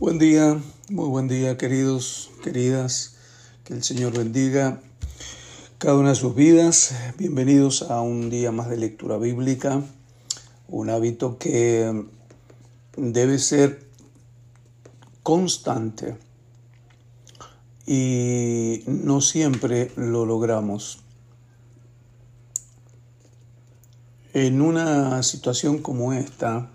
Buen día, muy buen día queridos, queridas. Que el Señor bendiga cada una de sus vidas. Bienvenidos a un día más de lectura bíblica. Un hábito que debe ser constante y no siempre lo logramos. En una situación como esta,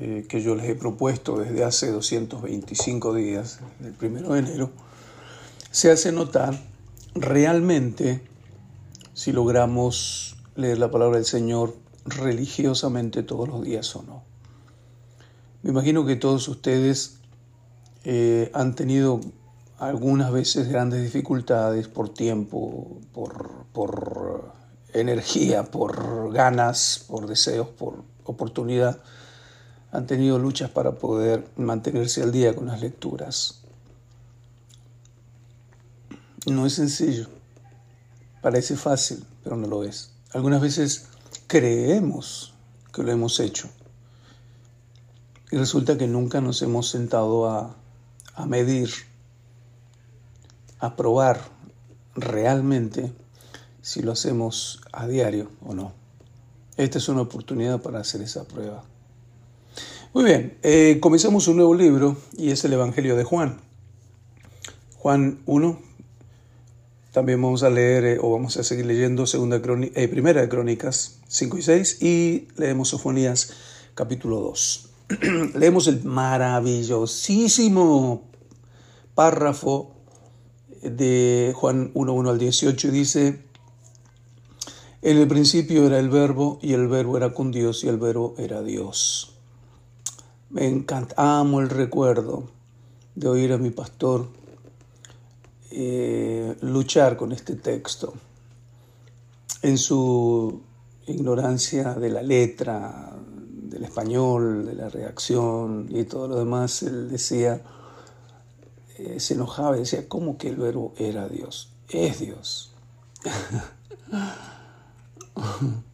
eh, que yo les he propuesto desde hace 225 días, el primero de enero, se hace notar realmente si logramos leer la palabra del Señor religiosamente todos los días o no. Me imagino que todos ustedes eh, han tenido algunas veces grandes dificultades por tiempo, por, por energía, por ganas, por deseos, por oportunidad han tenido luchas para poder mantenerse al día con las lecturas. No es sencillo, parece fácil, pero no lo es. Algunas veces creemos que lo hemos hecho y resulta que nunca nos hemos sentado a, a medir, a probar realmente si lo hacemos a diario o no. Esta es una oportunidad para hacer esa prueba. Muy bien, eh, comenzamos un nuevo libro y es el Evangelio de Juan. Juan 1. También vamos a leer eh, o vamos a seguir leyendo segunda eh, Primera de Crónicas 5 y 6 y leemos Sofonías capítulo 2. leemos el maravillosísimo párrafo de Juan 1, 1 al 18 y dice, en el principio era el verbo y el verbo era con Dios y el verbo era Dios. Me encanta, amo el recuerdo de oír a mi pastor eh, luchar con este texto. En su ignorancia de la letra, del español, de la reacción y todo lo demás, él decía, eh, se enojaba y decía, ¿cómo que el verbo era Dios? Es Dios.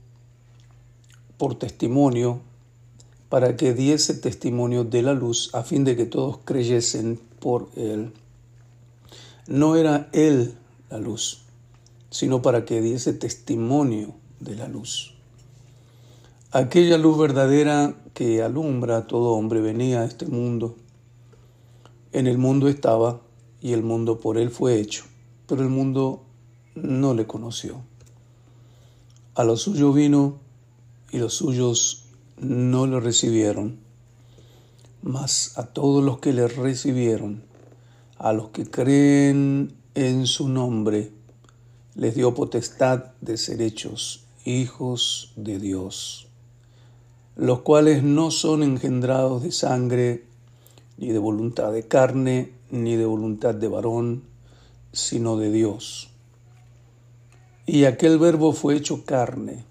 por testimonio, para que diese testimonio de la luz, a fin de que todos creyesen por él. No era él la luz, sino para que diese testimonio de la luz. Aquella luz verdadera que alumbra a todo hombre venía a este mundo. En el mundo estaba y el mundo por él fue hecho, pero el mundo no le conoció. A lo suyo vino y los suyos no lo recibieron. Mas a todos los que le recibieron, a los que creen en su nombre, les dio potestad de ser hechos hijos de Dios, los cuales no son engendrados de sangre, ni de voluntad de carne, ni de voluntad de varón, sino de Dios. Y aquel verbo fue hecho carne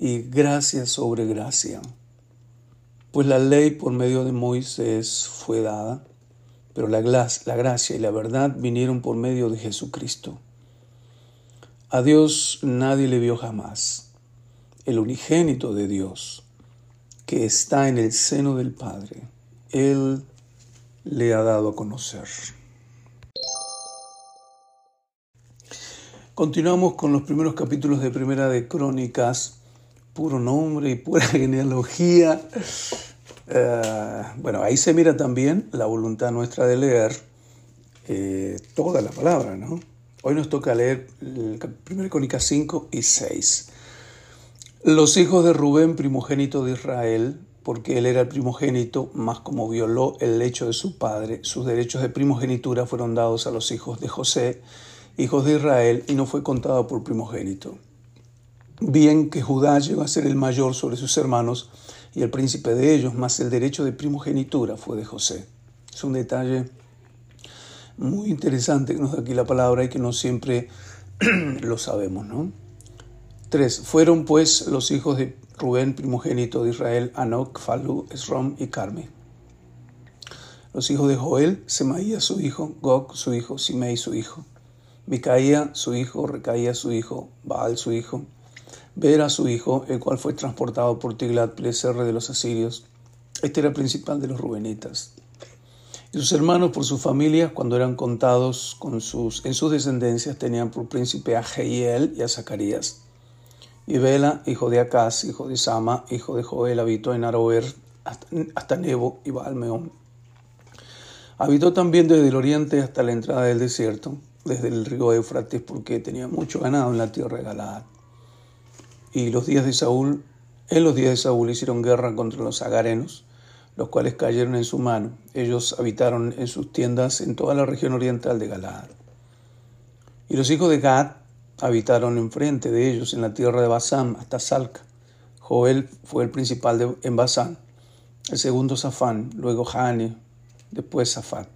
y gracia sobre gracia. Pues la ley por medio de Moisés fue dada, pero la, la gracia y la verdad vinieron por medio de Jesucristo. A Dios nadie le vio jamás, el unigénito de Dios, que está en el seno del Padre. Él le ha dado a conocer. Continuamos con los primeros capítulos de Primera de Crónicas puro nombre y pura genealogía. Eh, bueno, ahí se mira también la voluntad nuestra de leer eh, toda la palabra, ¿no? Hoy nos toca leer el 1 Crónicas 5 y 6. Los hijos de Rubén, primogénito de Israel, porque él era el primogénito, más como violó el lecho de su padre, sus derechos de primogenitura fueron dados a los hijos de José, hijos de Israel, y no fue contado por primogénito. Bien que Judá llegó a ser el mayor sobre sus hermanos y el príncipe de ellos, más el derecho de primogenitura fue de José. Es un detalle muy interesante que nos da aquí la palabra y que no siempre lo sabemos, ¿no? Tres, fueron pues los hijos de Rubén, primogénito de Israel, Anok, Falu, Esrom y Carmi. Los hijos de Joel, Semaía su hijo, Gog su hijo, Simei su hijo, Micaía su hijo, Recaía su hijo, Baal su hijo, Vera su hijo, el cual fue transportado por Tiglat-Pileser de los asirios. Este era principal de los rubenitas. Y sus hermanos por sus familias, cuando eran contados con sus, en sus descendencias, tenían por príncipe a Jehiel y a Zacarías. Y Bela, hijo de Acaz, hijo de Sama, hijo de Joel, habitó en Aroer hasta, Nebo y Baalmeón. Habitó también desde el oriente hasta la entrada del desierto, desde el río Éufrates, porque tenía mucho ganado en la tierra de Galaad. Y los días de Saúl, en los días de Saúl hicieron guerra contra los agarenos, los cuales cayeron en su mano. Ellos habitaron en sus tiendas en toda la región oriental de Galaad. Y los hijos de Gad habitaron enfrente de ellos en la tierra de Basán hasta Salca. Joel fue el principal de, en Basán, el segundo Safán, luego Jane, después Safat.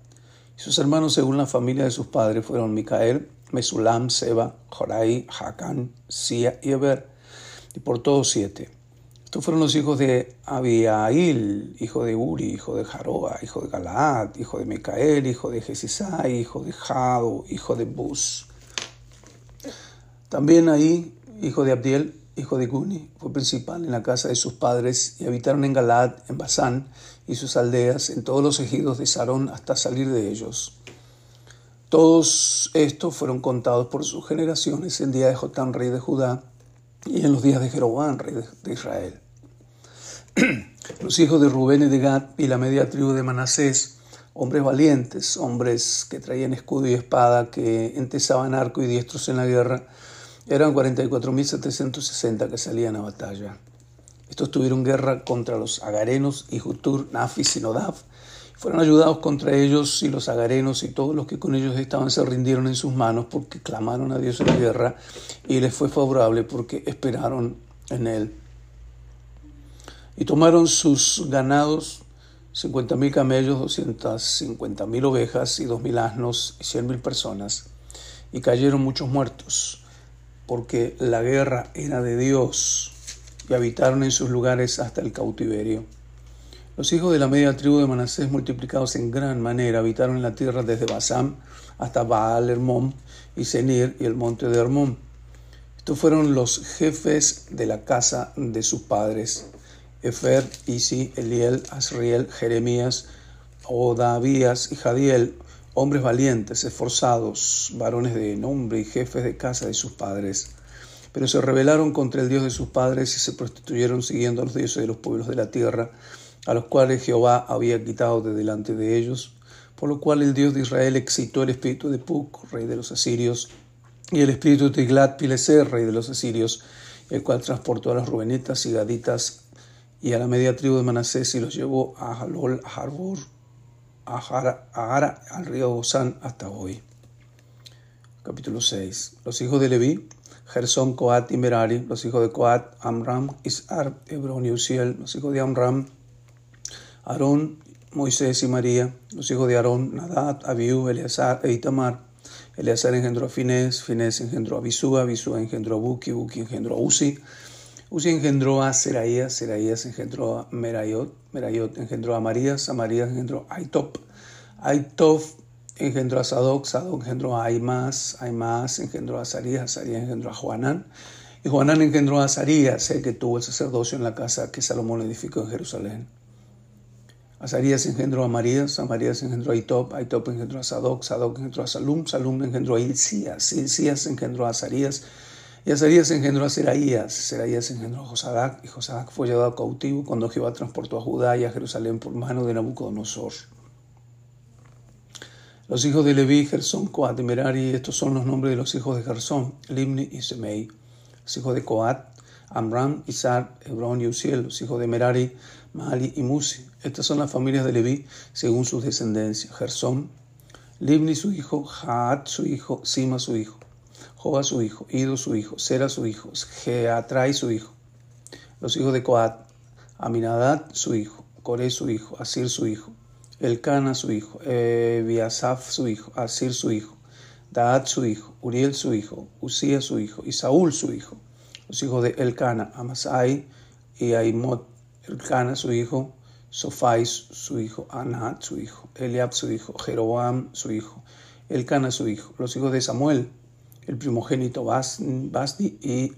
Y sus hermanos según la familia de sus padres fueron Micael, Mesulam, Seba, Jorai, Jacán, Sia y Eber, y por todos siete. Estos fueron los hijos de Abiail, hijo de Uri, hijo de Jaroa, hijo de Galaad, hijo de Micael, hijo de Jesisai, hijo de Jado, hijo de Bus. También ahí, hijo de Abdiel, hijo de Guni, fue principal en la casa de sus padres y habitaron en Galad, en Basán y sus aldeas, en todos los ejidos de Sarón hasta salir de ellos. Todos estos fueron contados por sus generaciones en día de Jotán, rey de Judá, y en los días de Jeroboam, rey de Israel. los hijos de Rubén y de Gad y la media tribu de Manasés, hombres valientes, hombres que traían escudo y espada, que entesaban arco y diestros en la guerra, eran 44.760 que salían a batalla. Estos tuvieron guerra contra los agarenos y Jutur, Nafis y Nodaf. Fueron ayudados contra ellos y los agarenos y todos los que con ellos estaban se rindieron en sus manos porque clamaron a Dios en la guerra y les fue favorable porque esperaron en Él. Y tomaron sus ganados, 50.000 camellos, 250.000 ovejas y 2.000 asnos y 100.000 personas. Y cayeron muchos muertos porque la guerra era de Dios y habitaron en sus lugares hasta el cautiverio. Los hijos de la media tribu de Manasés, multiplicados en gran manera, habitaron en la tierra desde Basam hasta Baal Hermón y Senir y el monte de Hermón. Estos fueron los jefes de la casa de sus padres: Efer, Isi, Eliel, Asriel, Jeremías, Odavías y Jadiel, hombres valientes, esforzados, varones de nombre y jefes de casa de sus padres. Pero se rebelaron contra el Dios de sus padres y se prostituyeron siguiendo a los dioses de los pueblos de la tierra, a los cuales Jehová había quitado de delante de ellos, por lo cual el Dios de Israel excitó el espíritu de Puc, rey de los asirios, y el espíritu de Tiglat-Pileser, rey de los asirios, el cual transportó a las rubenitas y gaditas y a la media tribu de Manasés y los llevó a Halol, a Harbor, Agara, al río Gozán hasta hoy. Capítulo 6. Los hijos de Leví, Gersón, Coat y Merari. Los hijos de Coat, Amram, Isar, Hebrón y Uziel. Los hijos de Amram, Aarón, Moisés y María. Los hijos de Aarón, Nadab, Abiú, Eleazar e Itamar. Eleazar engendró a Finés, Finés engendró a Bisúa, Bisúa engendró a Buki, Buki engendró a Uzi. Uzi engendró a Seraías, Seraías engendró a Merayot, Merayot engendró a Marías, a Marías engendró a Aitop, Aitop engendró a Sadoc, Sadoc engendró a Aimás, Aimás engendró a Sarías, Sarías engendró a Juanán, y Juanán engendró a Sarías, el que tuvo el sacerdocio en la casa que Salomón edificó en Jerusalén. Azarías engendró a Marías, a engendró a Aitop, Aitop engendró a Sadoc, Sadoc engendró a Salum, Salum engendró a Ilcías, Ilcías engendró a Azarías, Y Azarías engendró a Seraías, Seraías engendró a Josadac, y Josadac fue llevado cautivo cuando Jehová transportó a Judá y a Jerusalén por mano de Nabucodonosor. Los hijos de Leví, Gersón, Coat y Merari, estos son los nombres de los hijos de Gersón, Limni y Semei. Los hijos de Coat, Amram, Isar, Hebrón y Uziel. Los hijos de Merari, Mali y Musi. Estas son las familias de Leví según sus descendencias. Gersón, Limni su hijo, Jaat su hijo, Sima su hijo. Joba su hijo, Ido su hijo, Sera su hijo, Geatrai su hijo. Los hijos de Coat, Aminadad su hijo, Coré su hijo, Asir su hijo, Elcana su hijo, Ebiasaf su hijo, Asir su hijo, Daat su hijo, Uriel su hijo, Usía su hijo y Saúl su hijo. Los hijos de Elcana, Amasai y Aimot, Elcana su hijo, Sofais su hijo, Anat su hijo, Eliab su hijo, Jeroboam su hijo, Elcana su hijo. Los hijos de Samuel, el primogénito Basti y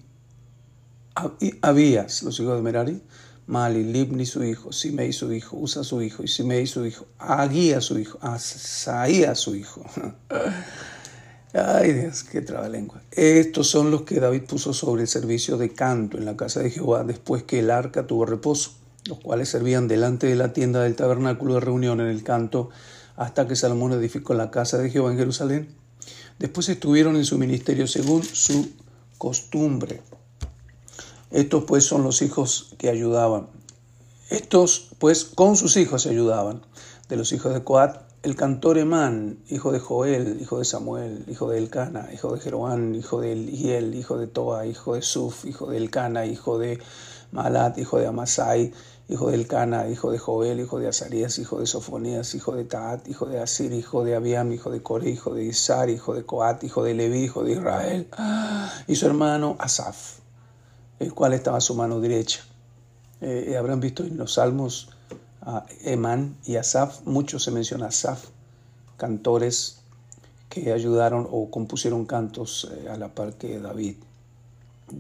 Abías, los hijos de Merari, Mali, Libni su hijo, Simei su hijo, Usa su hijo, y Simei su hijo, Aguía su hijo, Asaía su hijo. Ay Dios, qué trabalengua. Estos son los que David puso sobre el servicio de canto en la casa de Jehová después que el arca tuvo reposo, los cuales servían delante de la tienda del tabernáculo de reunión en el canto hasta que Salomón edificó la casa de Jehová en Jerusalén Después estuvieron en su ministerio según su costumbre. Estos pues son los hijos que ayudaban. Estos pues con sus hijos se ayudaban. De los hijos de Coat, el cantor Emán, hijo de Joel, hijo de Samuel, hijo de Elcana, hijo de Jeroán, hijo de Eliel, hijo de Toa, hijo de Suf, hijo de Elcana, hijo de Malat, hijo de Amasai, hijo de Elcana, hijo de Joel, hijo de Azarías, hijo de Sofonías, hijo de Taat, hijo de Asir, hijo de Abiam, hijo de Core, hijo de Isar, hijo de Coat, hijo de Leví, hijo de Israel, y su hermano Asaf, el cual estaba a su mano derecha. Eh, habrán visto en los salmos a Emán y Asaf, mucho se menciona Asaf, cantores que ayudaron o compusieron cantos eh, a la par que David.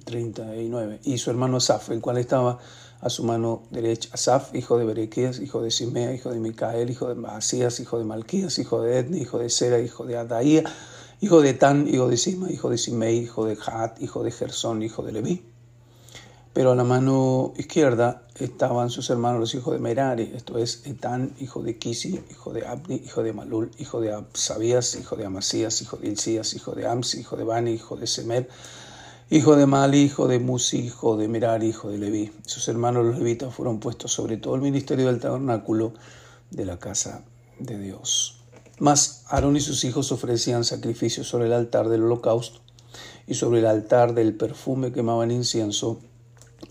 39. Y su hermano Asaf, el cual estaba a su mano derecha. Asaf, hijo de Berequías, hijo de Simea, hijo de Micael, hijo de Masías, hijo de Malquías, hijo de Edni, hijo de Sera, hijo de Adaía, hijo de Tan, hijo de Sima, hijo de Simei, hijo de Jaat, hijo de Gersón, hijo de Leví. Pero a la mano izquierda estaban sus hermanos los hijos de Merari, esto es Etán, hijo de Kisi, hijo de Abdi, hijo de Malul, hijo de Absabías, hijo de Amasías, hijo de Ilcías, hijo de Amsi, hijo de Bani, hijo de Semer, hijo de Mali, hijo de Musi, hijo de Merari, hijo de Leví. Sus hermanos los levitas fueron puestos sobre todo el ministerio del tabernáculo de la casa de Dios. Mas Aarón y sus hijos ofrecían sacrificios sobre el altar del holocausto y sobre el altar del perfume quemaban incienso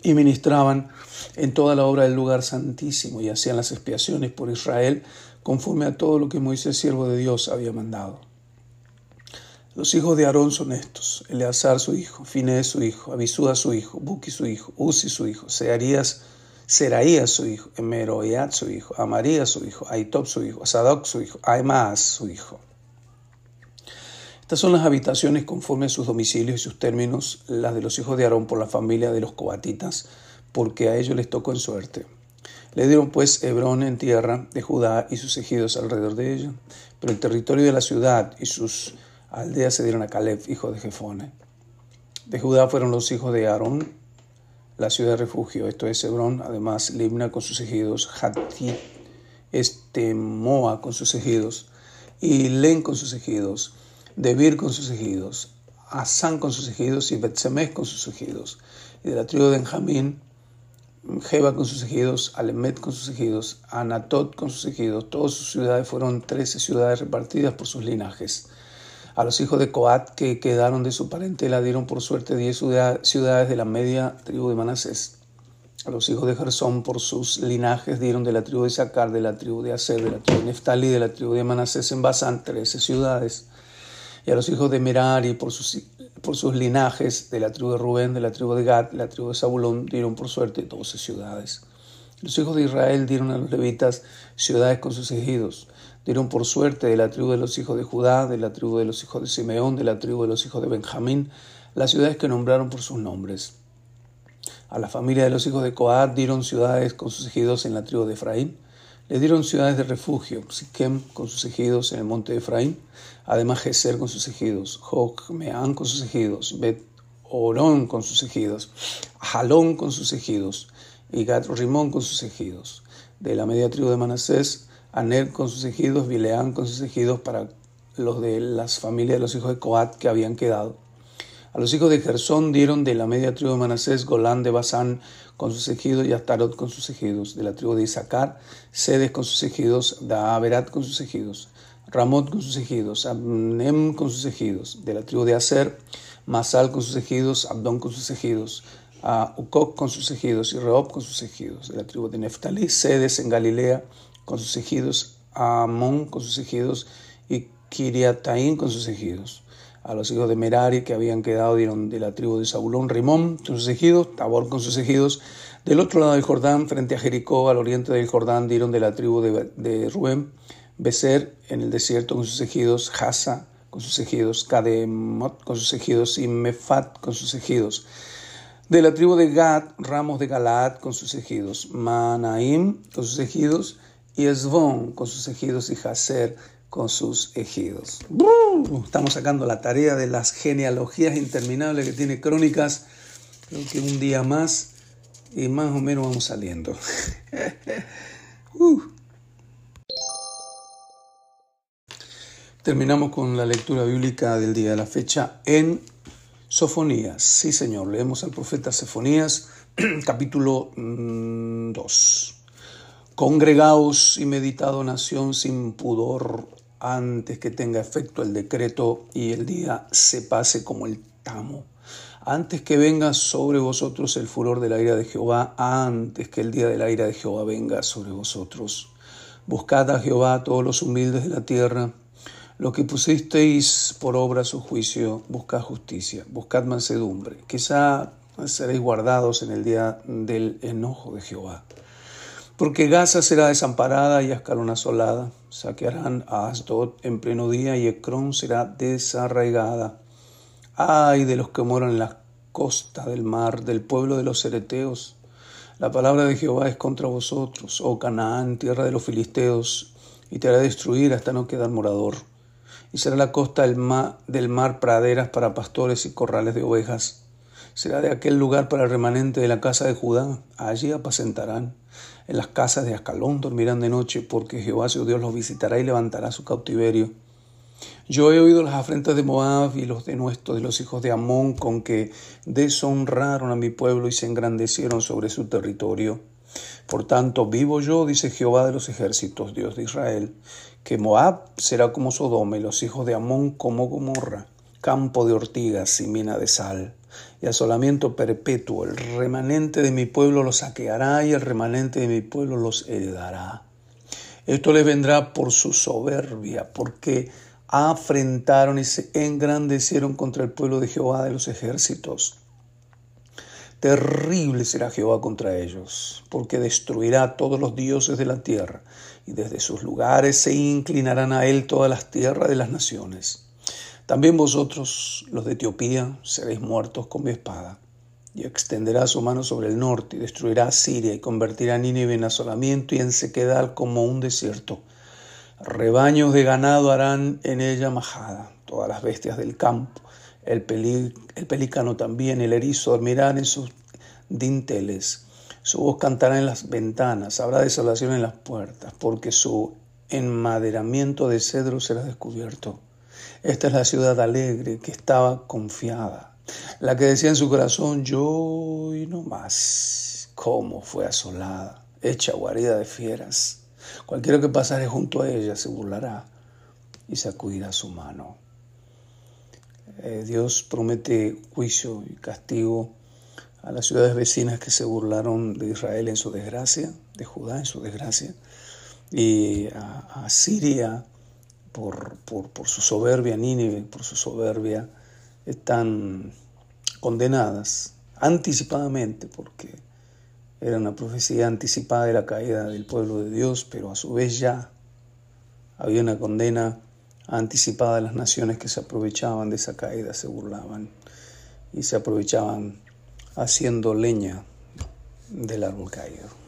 y ministraban en toda la obra del lugar santísimo y hacían las expiaciones por Israel conforme a todo lo que Moisés, siervo de Dios, había mandado. Los hijos de Aarón son estos, Eleazar su hijo, Finés su hijo, Abisúa su hijo, Buki su hijo, Uzi su hijo, Searías, Seraías su hijo, Emeroiat su hijo, Amarías su hijo, Aitob su hijo, Sadoc su hijo, Aimaas su hijo. Estas son las habitaciones conforme a sus domicilios y sus términos, las de los hijos de Aarón por la familia de los cobatitas, porque a ellos les tocó en suerte. Le dieron pues Hebrón en tierra de Judá y sus ejidos alrededor de ella, pero el territorio de la ciudad y sus aldea se dieron a Caleb, hijo de Jefone. De Judá fueron los hijos de Aarón, la ciudad de refugio, esto es Hebrón, además Libna con sus ejidos, Hatit, Estemoa con sus ejidos, y Len con sus ejidos, Debir con sus ejidos, Asán con sus ejidos y Betsemes con sus ejidos. Y de la tribu de Benjamín, Jeba con sus ejidos, Alemet con sus ejidos, Anatot con sus ejidos. Todas sus ciudades fueron trece ciudades repartidas por sus linajes. A los hijos de Coat que quedaron de su parentela dieron por suerte diez ciudades de la media tribu de Manasés. A los hijos de Gersón por sus linajes dieron de la tribu de Sacar, de la tribu de Aser, de la tribu de Neftali, de la tribu de Manasés en Basán, trece ciudades. Y a los hijos de Merari por sus, por sus linajes de la tribu de Rubén, de la tribu de Gad, de la tribu de Zabulón dieron por suerte doce ciudades. Los hijos de Israel dieron a los levitas ciudades con sus ejidos dieron por suerte de la tribu de los hijos de Judá, de la tribu de los hijos de Simeón, de la tribu de los hijos de Benjamín, las ciudades que nombraron por sus nombres. A la familia de los hijos de Coat dieron ciudades con sus ejidos en la tribu de Efraín. Le dieron ciudades de refugio, Siquem con sus ejidos en el monte de Efraín, además Geser con sus ejidos, Jokmeán con sus ejidos, Bet Orón con sus ejidos, Jalón con sus ejidos, y Gat Rimón con sus ejidos. De la media tribu de Manasés, Aner con sus ejidos, Bileán con sus ejidos para los de las familias de los hijos de Coat que habían quedado. A los hijos de Gersón dieron de la media tribu de Manasés, Golán de Basán con sus ejidos y Astarot con sus ejidos. De la tribu de Isaacar, Sedes con sus ejidos, Daaberat con sus ejidos. Ramot con sus ejidos, Abnem con sus ejidos, de la tribu de Aser, Masal con sus ejidos, Abdón con sus ejidos, Ukok con sus ejidos y Reob con sus ejidos, de la tribu de Neftalí, Sedes en Galilea con sus ejidos, Amón con sus ejidos y Kiriataín con sus ejidos. A los hijos de Merari que habían quedado dieron de la tribu de Zabulón, Rimón con sus ejidos, Tabor con sus ejidos. Del otro lado del Jordán, frente a Jericó, al oriente del Jordán, dieron de la tribu de, de Rubén, Becer en el desierto con sus ejidos, Hasa con sus ejidos, Kademot con sus ejidos y Mefat con sus ejidos. De la tribu de Gad, ramos de Galaad con sus ejidos, Manaim con sus ejidos y Esbón con sus ejidos y Haser con sus ejidos. Estamos sacando la tarea de las genealogías interminables que tiene Crónicas. Creo que un día más y más o menos vamos saliendo. uh. Terminamos con la lectura bíblica del día de la fecha en Sofonías. Sí, Señor, leemos al profeta Sofonías, capítulo 2. Mm, Congregaos y meditado nación sin pudor antes que tenga efecto el decreto y el día se pase como el tamo. Antes que venga sobre vosotros el furor de la ira de Jehová, antes que el día de la ira de Jehová venga sobre vosotros. Buscad a Jehová todos los humildes de la tierra lo que pusisteis por obra su juicio, buscad justicia, buscad mansedumbre. Quizá seréis guardados en el día del enojo de Jehová. Porque Gaza será desamparada y Ascalón asolada. Saquearán a Asdod en pleno día y Ecrón será desarraigada. Ay de los que moran en la costa del mar, del pueblo de los cereteos. La palabra de Jehová es contra vosotros, oh Canaán, tierra de los filisteos, y te hará destruir hasta no quedar morador y será la costa del del mar praderas para pastores y corrales de ovejas. Será de aquel lugar para el remanente de la casa de Judá. Allí apacentarán. En las casas de Ascalón dormirán de noche, porque Jehová su Dios los visitará y levantará su cautiverio. Yo he oído las afrentas de Moab y los denuestos de los hijos de Amón con que deshonraron a mi pueblo y se engrandecieron sobre su territorio. Por tanto, vivo yo, dice Jehová de los ejércitos, Dios de Israel, que Moab será como Sodoma y los hijos de Amón como Gomorra, campo de ortigas y mina de sal, y asolamiento perpetuo. El remanente de mi pueblo los saqueará y el remanente de mi pueblo los heredará. Esto les vendrá por su soberbia, porque afrentaron y se engrandecieron contra el pueblo de Jehová de los ejércitos. Terrible será Jehová contra ellos, porque destruirá todos los dioses de la tierra, y desde sus lugares se inclinarán a él todas las tierras de las naciones. También vosotros, los de Etiopía, seréis muertos con mi espada, y extenderá su mano sobre el norte, y destruirá a Siria, y convertirá a Nínive en asolamiento y en sequedad como un desierto. Rebaños de ganado harán en ella majada, todas las bestias del campo el, pelícano también, el erizo dormirán en sus dinteles, su voz cantará en las ventanas, habrá desolación en las puertas, porque su enmaderamiento de cedro será descubierto. Esta es la ciudad alegre que estaba confiada, la que decía en su corazón, yo y no más, cómo fue asolada, hecha guarida de fieras. Cualquiera que pasare junto a ella se burlará y sacudirá su mano. Eh, Dios promete juicio y castigo a las ciudades vecinas que se burlaron de Israel en su desgracia, de Judá en su desgracia, y a, Siria por, su soberbia, Nínive por su soberbia, están condenadas anticipadamente, porque era una profecía anticipada de la caída del pueblo de Dios, pero a su vez ya había una condena anticipada de las naciones que se aprovechaban de esa caída, se burlaban y se aprovechaban haciendo leña del árbol caído.